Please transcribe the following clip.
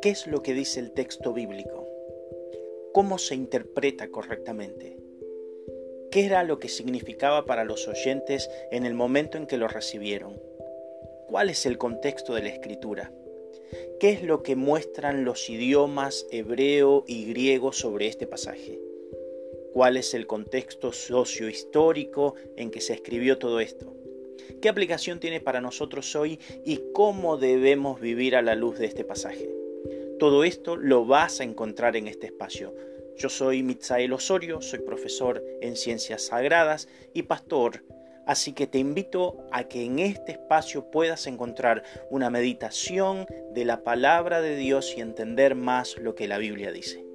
¿Qué es lo que dice el texto bíblico? ¿Cómo se interpreta correctamente? ¿Qué era lo que significaba para los oyentes en el momento en que lo recibieron? ¿Cuál es el contexto de la escritura? ¿Qué es lo que muestran los idiomas hebreo y griego sobre este pasaje? ¿Cuál es el contexto sociohistórico en que se escribió todo esto? ¿Qué aplicación tiene para nosotros hoy y cómo debemos vivir a la luz de este pasaje? Todo esto lo vas a encontrar en este espacio. Yo soy Mitzael Osorio, soy profesor en Ciencias Sagradas y pastor, así que te invito a que en este espacio puedas encontrar una meditación de la palabra de Dios y entender más lo que la Biblia dice.